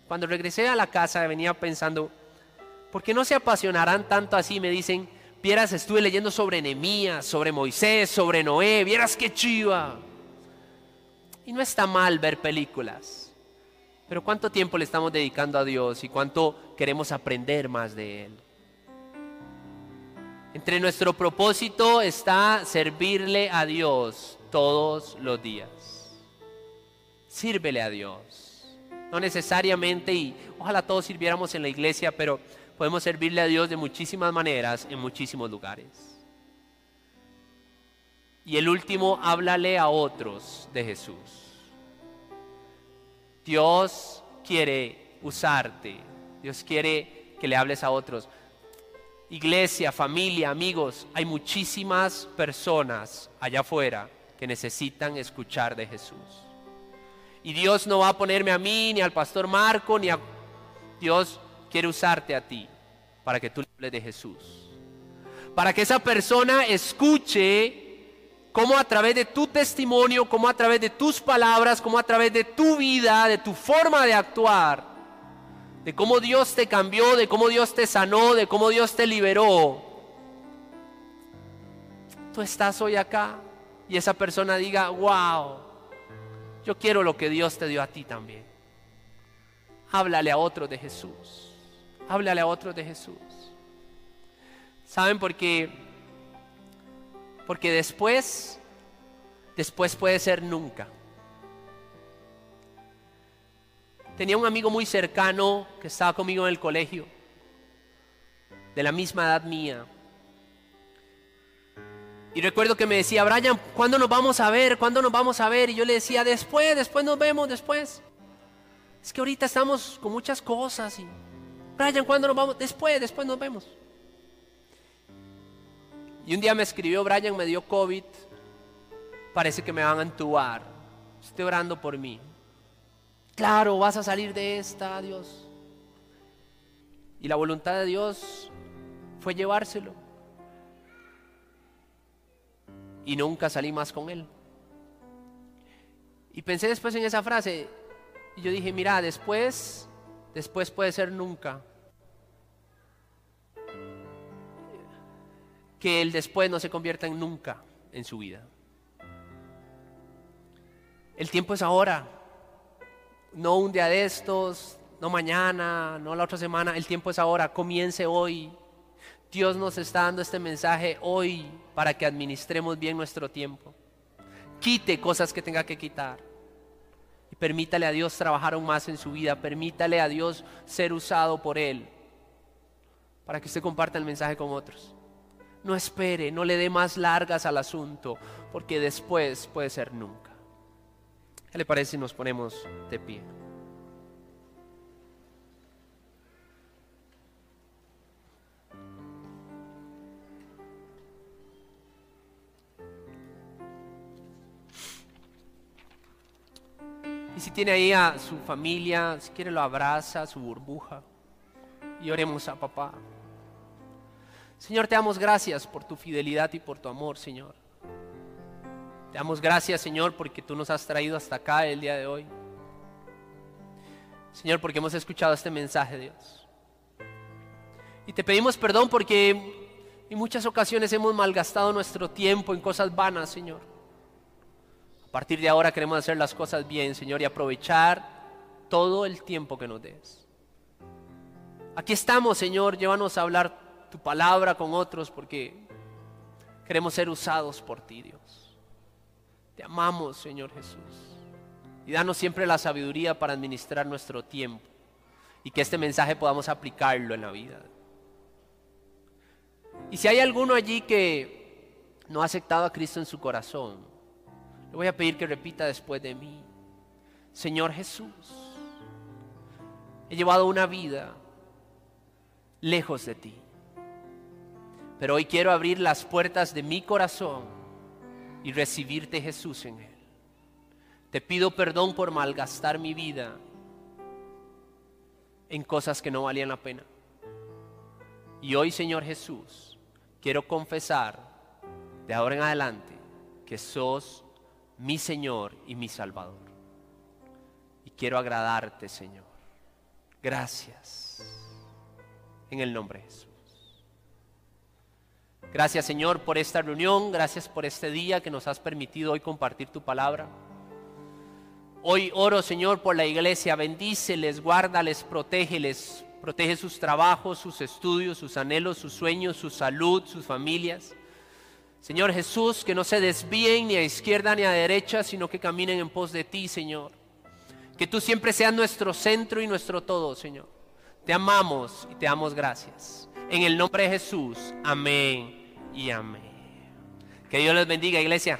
Cuando regresé a la casa venía pensando, ¿por qué no se apasionarán tanto así? Me dicen, vieras, estuve leyendo sobre Nehemías, sobre Moisés, sobre Noé, vieras qué chiva. Y no está mal ver películas, pero ¿cuánto tiempo le estamos dedicando a Dios y cuánto queremos aprender más de Él? Entre nuestro propósito está servirle a Dios todos los días sírvele a Dios. No necesariamente, y ojalá todos sirviéramos en la iglesia, pero podemos servirle a Dios de muchísimas maneras, en muchísimos lugares. Y el último, háblale a otros de Jesús. Dios quiere usarte, Dios quiere que le hables a otros. Iglesia, familia, amigos, hay muchísimas personas allá afuera que necesitan escuchar de Jesús. Y Dios no va a ponerme a mí, ni al pastor Marco, ni a... Dios quiere usarte a ti para que tú le hables de Jesús. Para que esa persona escuche cómo a través de tu testimonio, cómo a través de tus palabras, cómo a través de tu vida, de tu forma de actuar, de cómo Dios te cambió, de cómo Dios te sanó, de cómo Dios te liberó. Tú estás hoy acá y esa persona diga, wow, yo quiero lo que Dios te dio a ti también. Háblale a otros de Jesús. Háblale a otros de Jesús. ¿Saben por qué? Porque después, después puede ser nunca. Tenía un amigo muy cercano que estaba conmigo en el colegio, de la misma edad mía. Y recuerdo que me decía, Brian, ¿cuándo nos vamos a ver? ¿Cuándo nos vamos a ver? Y yo le decía, después, después nos vemos, después. Es que ahorita estamos con muchas cosas. Y, Brian, ¿cuándo nos vamos? Después, después nos vemos. Y un día me escribió, Brian, me dio COVID. Parece que me van a entubar. Estoy orando por mí. Claro, vas a salir de esta, Dios. Y la voluntad de Dios fue llevárselo y nunca salí más con él. Y pensé después en esa frase y yo dije, mira, después, después puede ser nunca. Que el después no se convierta en nunca en su vida. El tiempo es ahora, no un día de estos, no mañana, no la otra semana, el tiempo es ahora, comience hoy. Dios nos está dando este mensaje hoy para que administremos bien nuestro tiempo. Quite cosas que tenga que quitar. Y permítale a Dios trabajar aún más en su vida. Permítale a Dios ser usado por Él para que usted comparta el mensaje con otros. No espere, no le dé más largas al asunto, porque después puede ser nunca. ¿Qué le parece si nos ponemos de pie? Y si tiene ahí a su familia, si quiere lo abraza, su burbuja, y oremos a papá. Señor, te damos gracias por tu fidelidad y por tu amor, Señor. Te damos gracias, Señor, porque tú nos has traído hasta acá el día de hoy. Señor, porque hemos escuchado este mensaje, Dios. Y te pedimos perdón porque en muchas ocasiones hemos malgastado nuestro tiempo en cosas vanas, Señor. A partir de ahora queremos hacer las cosas bien, Señor, y aprovechar todo el tiempo que nos des. Aquí estamos, Señor, llévanos a hablar tu palabra con otros porque queremos ser usados por ti, Dios. Te amamos, Señor Jesús. Y danos siempre la sabiduría para administrar nuestro tiempo y que este mensaje podamos aplicarlo en la vida. Y si hay alguno allí que no ha aceptado a Cristo en su corazón, le voy a pedir que repita después de mí, Señor Jesús, he llevado una vida lejos de ti. Pero hoy quiero abrir las puertas de mi corazón y recibirte Jesús en él. Te pido perdón por malgastar mi vida en cosas que no valían la pena. Y hoy, Señor Jesús, quiero confesar de ahora en adelante que sos mi Señor y mi Salvador. Y quiero agradarte, Señor. Gracias. En el nombre de Jesús. Gracias Señor por esta reunión, gracias por este día que nos has permitido hoy compartir tu palabra. Hoy oro Señor por la iglesia, bendíceles, guárdales, protégeles, protege sus trabajos, sus estudios, sus anhelos, sus sueños, su salud, sus familias. Señor Jesús, que no se desvíen ni a izquierda ni a derecha, sino que caminen en pos de ti, Señor. Que tú siempre seas nuestro centro y nuestro todo, Señor. Te amamos y te damos gracias. En el nombre de Jesús, amén y amén. Que Dios les bendiga, iglesia.